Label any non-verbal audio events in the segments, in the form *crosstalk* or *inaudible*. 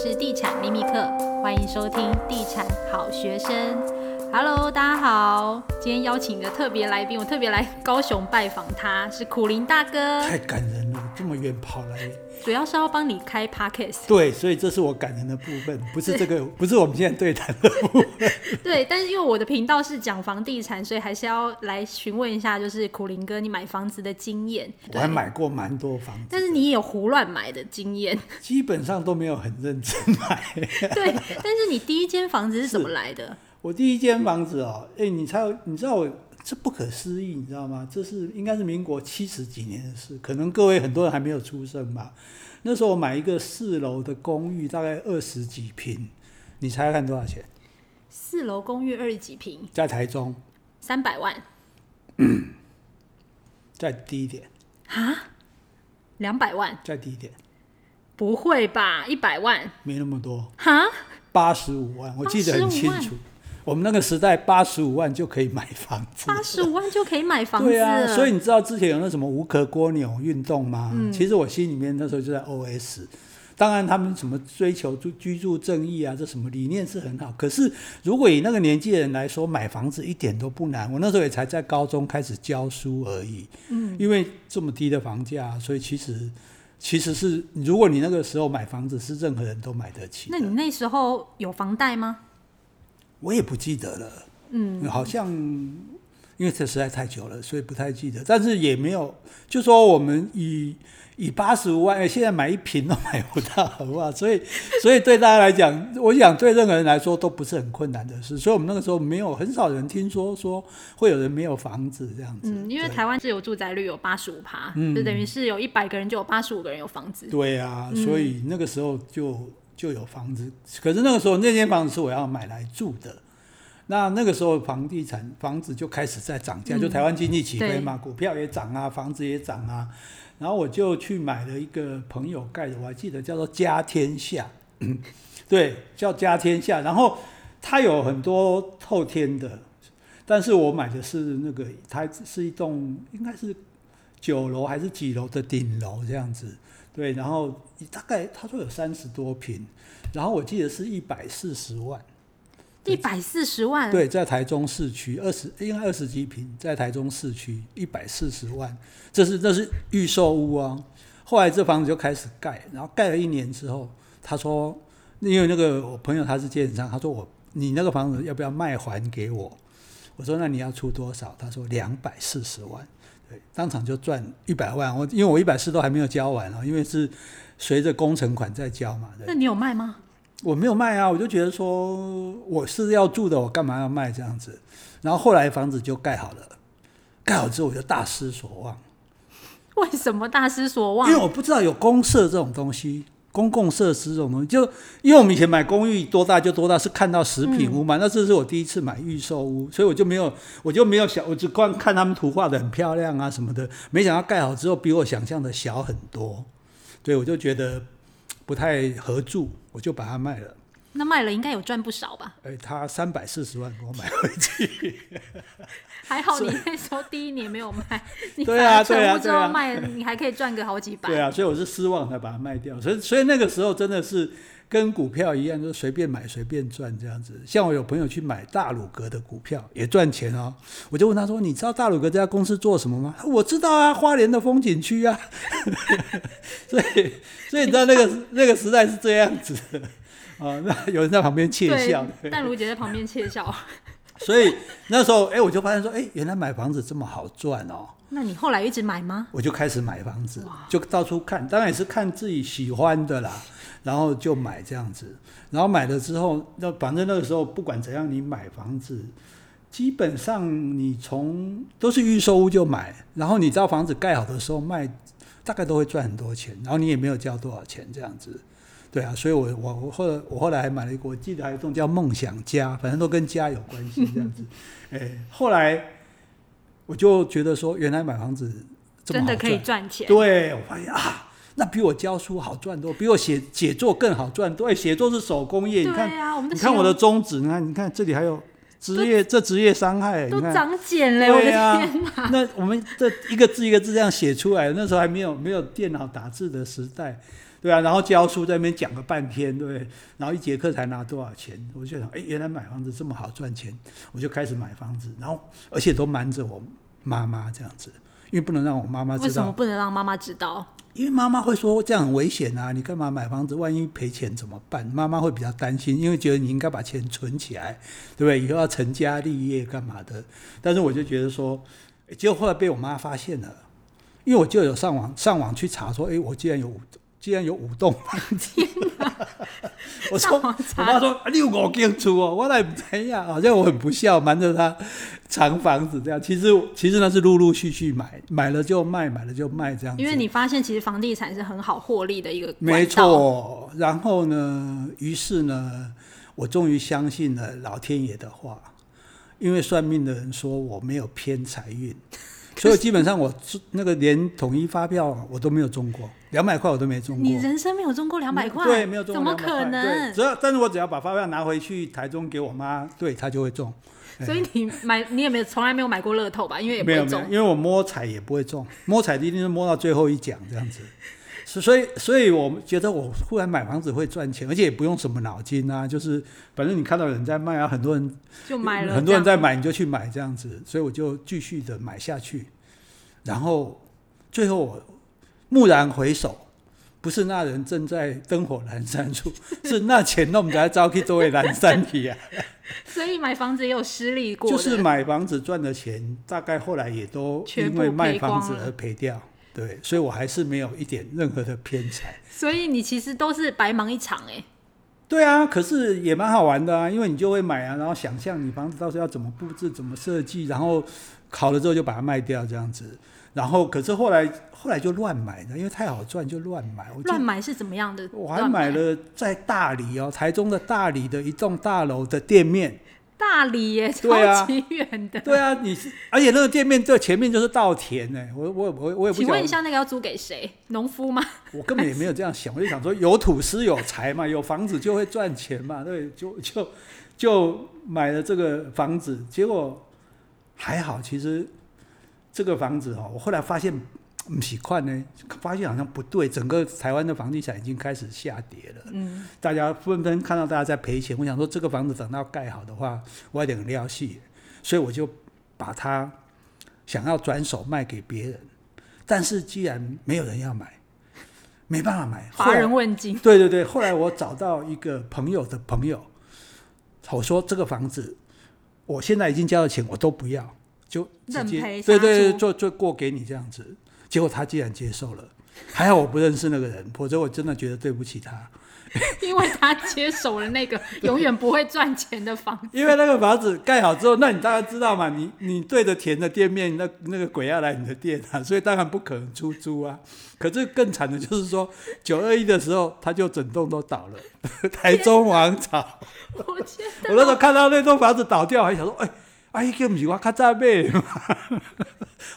是地产秘密课，欢迎收听地产好学生。Hello，大家好，今天邀请的特别来宾，我特别来高雄拜访他，是苦林大哥。太感人，这么远跑来。主要是要帮你开 podcast，对，所以这是我感人的部分，不是这个，不是我们现在对谈的部分。*laughs* 对，但是因为我的频道是讲房地产，所以还是要来询问一下，就是苦林哥，你买房子的经验。我还买过蛮多房子，但是你也有胡乱买的经验，基本上都没有很认真买。*laughs* 对，但是你第一间房子是怎么来的？我第一间房子哦，哎，你猜，你知道我这不可思议，你知道吗？这是应该是民国七十几年的事，可能各位很多人还没有出生吧。那时候我买一个四楼的公寓，大概二十几平，你猜看多少钱？四楼公寓二十几平，在台中，三百万。嗯，再低一点。啊？两百万？再低一点。不会吧？一百万？没那么多。哈？八十五万，我记得很清楚。我们那个时代，八十五万就可以买房子。八十五万就可以买房子。对啊，所以你知道之前有那什么无壳蜗牛运动吗？嗯、其实我心里面那时候就在 OS。当然，他们什么追求住居住正义啊，这什么理念是很好。可是，如果以那个年纪的人来说，买房子一点都不难。我那时候也才在高中开始教书而已。嗯。因为这么低的房价，所以其实其实是，如果你那个时候买房子，是任何人都买得起。那你那时候有房贷吗？我也不记得了，嗯，好像因为这实在太久了，所以不太记得。但是也没有，就说我们以以八十五万，现在买一瓶都买不到，好不好？*laughs* 所以，所以对大家来讲，我想对任何人来说都不是很困难的事。所以我们那个时候没有很少人听说说会有人没有房子这样子。嗯，因为台湾自有住宅率有八十五趴，就等于是有一百个人就有八十五个人有房子。对啊，所以那个时候就。就有房子，可是那个时候那间房子是我要买来住的。那那个时候房地产房子就开始在涨价，嗯、就台湾经济起飞嘛，股票也涨啊，房子也涨啊。然后我就去买了一个朋友盖的，我还记得叫做家天下，*clears throat* 对，叫家天下。然后它有很多透天的，但是我买的是那个，它是一栋应该是九楼还是几楼的顶楼这样子。对，然后大概他说有三十多平，然后我记得是一百四十万，一百四十万，对，在台中市区二十应该二十几平，在台中市区一百四十万，这是这是预售屋啊。后来这房子就开始盖，然后盖了一年之后，他说，因为那个我朋友他是建商，他说我你那个房子要不要卖还给我？我说那你要出多少？他说两百四十万。对，当场就赚一百万，我因为我一百四都还没有交完啊，因为是随着工程款在交嘛。那你有卖吗？我没有卖啊，我就觉得说我是要住的，我干嘛要卖这样子？然后后来房子就盖好了，盖好之后我就大失所望。为什么大失所望？因为我不知道有公社这种东西。公共设施这种东西，就因为我们以前买公寓多大就多大，是看到食品屋嘛。嗯、那这是我第一次买预售屋，所以我就没有，我就没有想，我只光看他们图画的很漂亮啊什么的，没想到盖好之后比我想象的小很多，对，我就觉得不太合住，我就把它卖了。那卖了应该有赚不少吧？哎，他三百四十万给我买回去。*laughs* 还好你那时候第一年没有卖，以对啊，对啊，之后卖你还可以赚个好几百。对啊，所以我是失望才把它卖掉。所以，所以那个时候真的是跟股票一样，就随便买随便赚这样子。像我有朋友去买大鲁阁的股票也赚钱哦，我就问他说：“你知道大鲁阁这家公司做什么吗？”我知道啊，花莲的风景区啊。*laughs* 所以，所以你知道那个那个时代是这样子的啊。那有人在旁边窃笑，但如姐在旁边窃笑。所以那时候，哎、欸，我就发现说，哎、欸，原来买房子这么好赚哦。那你后来一直买吗？我就开始买房子，就到处看，当然也是看自己喜欢的啦，然后就买这样子。然后买了之后，那反正那个时候不管怎样，你买房子，基本上你从都是预售屋就买，然后你知道房子盖好的时候卖，大概都会赚很多钱，然后你也没有交多少钱这样子。对啊，所以我我我后来我后来还买了一个，我记得还有一种叫梦想家，反正都跟家有关系这样子。*laughs* 哎，后来我就觉得说，原来买房子真的可以赚钱。对，我发现啊，那比我教书好赚多，比我写写作更好赚多。哎，写作是手工业，你看，啊、你看我的中指，你看，你看这里还有职业这职业伤害，都你看长茧了，对啊我的天哪！那我们这一个字一个字这样写出来，那时候还没有没有电脑打字的时代，对啊，然后教书在那边讲个半天，对，然后一节课才拿多少钱，我就想，哎，原来买房子这么好赚钱，我就开始买房子，然后而且都瞒着我妈妈这样子，因为不能让我妈妈知道。为什么不能让妈妈知道？因为妈妈会说这样很危险啊！你干嘛买房子？万一赔钱怎么办？妈妈会比较担心，因为觉得你应该把钱存起来，对不对？以后要成家立业干嘛的？但是我就觉得说，结果后来被我妈发现了，因为我就有上网上网去查说，哎，我既然有既然有五栋 *laughs* 我说我爸说你有五间厝哦，我来不知呀，好像我很不孝，瞒着他藏房子这样。其实其实那是陆陆续续买，买了就卖，买了就卖这样。因为你发现其实房地产是很好获利的一个没错。然后呢，于是呢，我终于相信了老天爷的话，因为算命的人说我没有偏财运。所以基本上我那个连统一发票我都没有中过，两百块我都没中过。你人生没有中过两百块？对，没有中过。怎么可能？只要，但是我只要把发票拿回去台中给我妈，对，她就会中。所以你买，你也没有从来没有买过乐透吧？因为也没有，因为我摸彩也不会中，摸彩一定是摸到最后一奖这样子。所以，所以我觉得我忽然买房子会赚钱，而且也不用什么脑筋啊，就是反正你看到有人在卖啊，很多人就买了，很多人在买，你就去买这样子，所以我就继续的买下去，然后最后我蓦然回首，不是那人正在灯火阑珊处，*laughs* 是那钱弄在招去作为阑珊体啊。*laughs* 所以买房子也有失利过，就是买房子赚的钱，大概后来也都因为卖房子而赔掉。对，所以我还是没有一点任何的偏财。所以你其实都是白忙一场哎、欸。对啊，可是也蛮好玩的啊，因为你就会买啊，然后想象你房子到时候要怎么布置、怎么设计，然后考了之后就把它卖掉这样子。然后可是后来后来就乱买的，因为太好赚就乱买。乱买是怎么样的？我还买了在大理哦，台中的大理的一栋大楼的店面。*laughs* 大理耶，超级远的。对啊，你，而且那个店面对前面就是稻田呢。我我我我也不。请问一下，那个要租给谁？农夫吗？我根本也没有这样想，我就想说有土司有财嘛，有房子就会赚钱嘛，对，就就就买了这个房子。结果还好，其实这个房子哦，我后来发现。不习惯呢，发现好像不对，整个台湾的房地产已经开始下跌了。嗯，大家纷纷看到大家在赔钱，我想说这个房子等到盖好的话，我有点料戏，所以我就把它想要转手卖给别人。但是既然没有人要买，没办法买，乏人问津。对对对，后来我找到一个朋友的朋友，我说这个房子，我现在已经交了钱，我都不要，就直接对对对，就就过给你这样子。结果他既然接受了，还好我不认识那个人，否则我真的觉得对不起他。因为他接手了那个 *laughs* 永远不会赚钱的房子。*laughs* 因为那个房子盖好之后，那你大概知道嘛？你你对着田的店面，那那个鬼要来你的店啊，所以当然不可能出租啊。可是更惨的就是说，九二一的时候，他就整栋都倒了，*laughs* 台中王朝。我我那时候看到那栋房子倒掉，还想说，哎。啊，伊个不是我较早买嘛，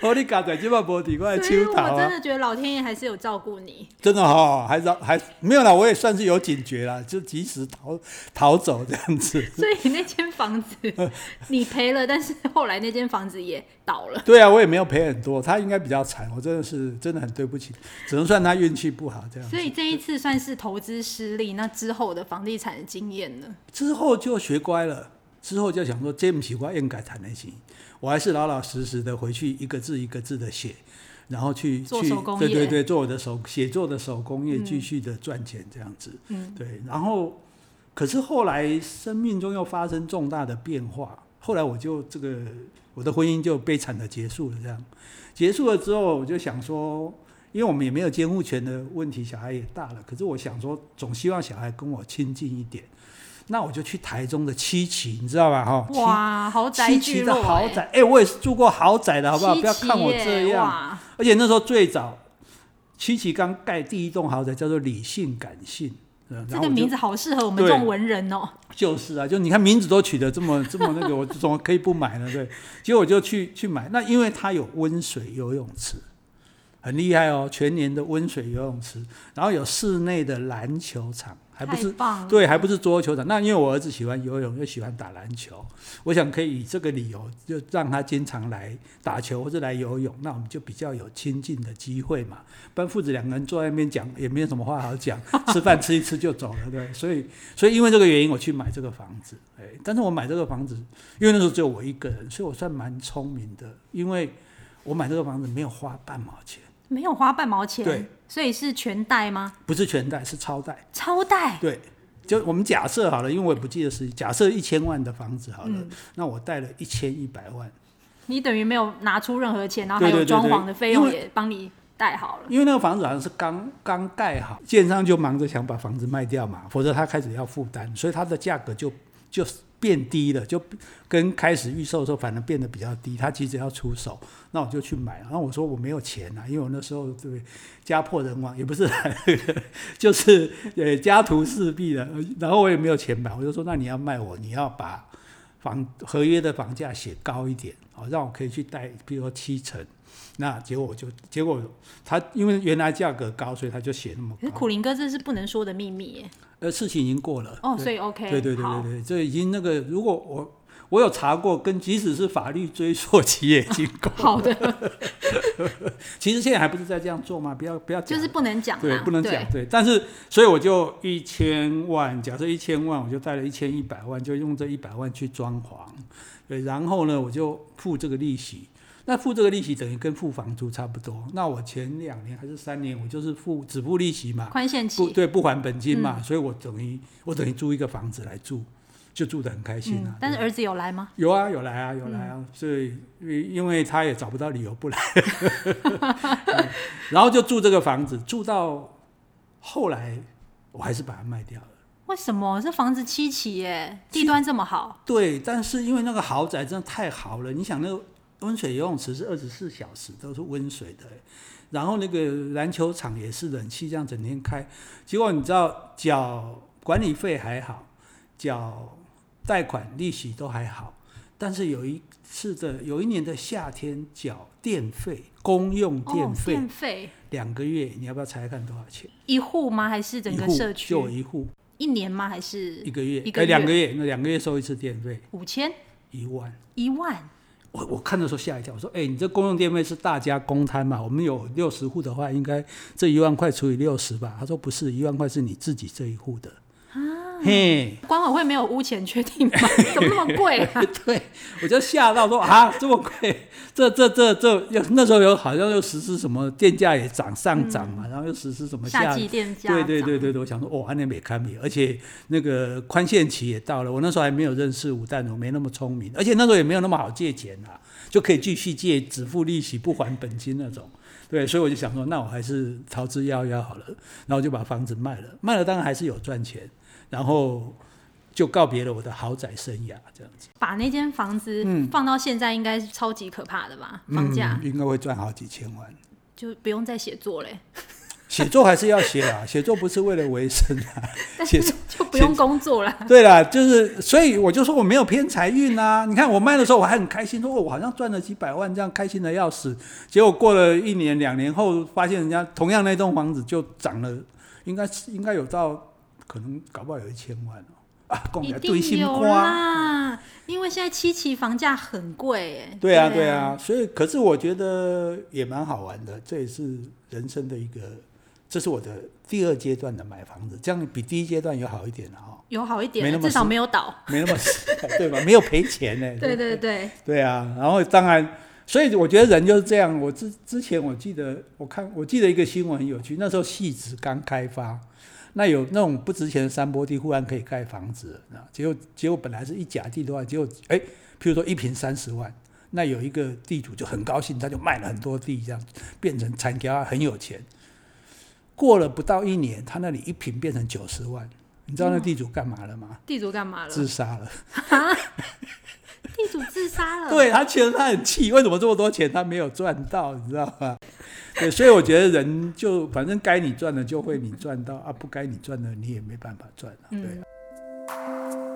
好，*laughs* 你家在这把玻璃，我！我真的觉得老天爷还是有照顾你，真的哈、哦，还是还没有啦，我也算是有警觉啦，就及时逃逃走这样子。*laughs* 所以那间房子 *laughs* 你赔了，但是后来那间房子也倒了。对啊，我也没有赔很多，他应该比较惨，我真的是真的很对不起，只能算他运气不好这样。所以这一次算是投资失利，那之后的房地产的经验呢？之后就学乖了。之后就想说，这不习惯应该谈的行，我还是老老实实的回去一个字一个字的写，然后去去对对对，做我的手写作的手工业，继续的赚钱这样子。嗯，对。然后，可是后来生命中又发生重大的变化，后来我就这个我的婚姻就悲惨的结束了。这样结束了之后，我就想说，因为我们也没有监护权的问题，小孩也大了，可是我想说，总希望小孩跟我亲近一点。那我就去台中的七期，你知道吧？哈，哇，豪宅，七期的豪宅，哎、欸，我也是住过豪宅的，好不好？不要看我这样。而且那时候最早，七期刚盖第一栋豪宅叫做理性感性，这个名字好适合我们这种文人哦。就是啊，就你看名字都取得这么 *laughs* 这么那个，我怎么可以不买呢？对，结果我就去去买。那因为它有温水游泳池，很厉害哦，全年的温水游泳池，然后有室内的篮球场。还不是对，还不是桌球场。那因为我儿子喜欢游泳，又喜欢打篮球，我想可以以这个理由，就让他经常来打球或者来游泳，那我们就比较有亲近的机会嘛。不然父子两个人坐在那边讲，也没有什么话好讲，*laughs* 吃饭吃一吃就走了，对。所以，所以因为这个原因，我去买这个房子。哎，但是我买这个房子，因为那时候只有我一个人，所以我算蛮聪明的，因为我买这个房子没有花半毛钱。没有花半毛钱，对，所以是全贷吗？不是全贷，是超贷。超贷？对，就我们假设好了，因为我也不记得是假设一千万的房子好了，嗯、那我贷了一千一百万。你等于没有拿出任何钱，然后还有装潢的费用也帮你贷好了。因为那个房子好像是刚刚盖好，建商就忙着想把房子卖掉嘛，否则他开始要负担，所以它的价格就就。变低了，就跟开始预售的时候反而变得比较低。他急着要出手，那我就去买。然后我说我没有钱呐、啊，因为我那时候对家破人亡，也不是，*laughs* 就是呃家徒四壁的。然后我也没有钱买，我就说那你要卖我，你要把房合约的房价写高一点，好让我可以去贷，比如说七成。那结果我就结果他因为原来价格高，所以他就写那么苦林哥这是不能说的秘密耶。呃，事情已经过了哦，所以 OK，对对对对对，这已经那个，如果我我有查过，跟即使是法律追溯期也已经过了。好的，*laughs* 其实现在还不是在这样做吗？不要不要讲，就是不能讲，对，不能讲，对，对。但是，所以我就一千万，假设一千万，我就贷了一千一百万，就用这一百万去装潢，对，然后呢，我就付这个利息。那付这个利息等于跟付房租差不多。那我前两年还是三年，我就是付只付利息嘛，宽限期，不对，不还本金嘛，嗯、所以我等于我等于租一个房子来住，就住得很开心啊。嗯、但是儿子有来吗？有啊，有来啊，有来啊。嗯、所以因为他也找不到理由不来，*laughs* 然后就住这个房子，住到后来我还是把它卖掉了。为什么？这房子七期耶，地段这么好。对，但是因为那个豪宅真的太好了，你想那个。温水游泳池是二十四小时都是温水的，然后那个篮球场也是冷气这样整天开，结果你知道缴管理费还好，缴贷款利息都还好，但是有一次的有一年的夏天缴电费，公用电费，电费两个月，你要不要猜看多少钱？一户吗？还是整个社区？就一户。一年吗？还是一个月？一个月，两个月，那两个月收一次电费？五千？一万？一万？我看的时候吓一跳，我说：“哎、你这公用电费是大家公摊嘛？我们有六十户的话，应该这一万块除以六十吧？”他说：“不是，一万块是你自己这一户的。”嘿，管委会没有屋钱确定吗？*laughs* 怎么那么贵啊？*laughs* 对，我就吓到说啊，这么贵，这这这这，那时候有好像又实施什么电价也涨上涨嘛，嗯、然后又实施什么夏季电价？对对对对对，我想说哦，还能没堪比，而且那个宽限期也到了，我那时候还没有认识吴淡如，没那么聪明，而且那时候也没有那么好借钱啊，就可以继续借，只付利息不还本金那种。对，所以我就想说，那我还是逃之夭夭好了，然后就把房子卖了，卖了当然还是有赚钱。然后就告别了我的豪宅生涯，这样子。把那间房子放到现在，应该是超级可怕的吧？嗯、房价应该会赚好几千万，就不用再写作嘞。*laughs* 写作还是要写啊，*laughs* 写作不是为了维生啊，*laughs* 写作就不用工作了。对啦，就是所以我就说我没有偏财运啊。你看我卖的时候我还很开心，说我好像赚了几百万，这样开心的要死。结果过了一年两年后，发现人家同样那栋房子就涨了，应该是应该有到。可能搞不好有一千万哦啊！一定有啦，因为现在七期房价很贵哎。对啊，对啊，所以可是我觉得也蛮好玩的，这也是人生的一个，这是我的第二阶段的买房子，这样比第一阶段有好一点了哈。有好一点，至少没有倒，没那么死，*laughs* 对吧？没有赔钱呢。*laughs* 对对对。对啊，然后当然，所以我觉得人就是这样。我之之前我记得我看我记得一个新闻很有趣，那时候戏子刚开发。那有那种不值钱的山坡地，忽然可以盖房子，那结果结果本来是一甲地的话，结果哎，譬如说一平三十万，那有一个地主就很高兴，他就卖了很多地，这样变成产家很有钱。过了不到一年，他那里一平变成九十万，你知道那地主干嘛了吗？嗯、地主干嘛了？自杀了。*laughs* 地主自杀了。对，他其实他很气，为什么这么多钱他没有赚到，你知道吗？对，*laughs* 所以我觉得人就反正该你赚的就会你赚到啊，不该你赚的你也没办法赚了，对。嗯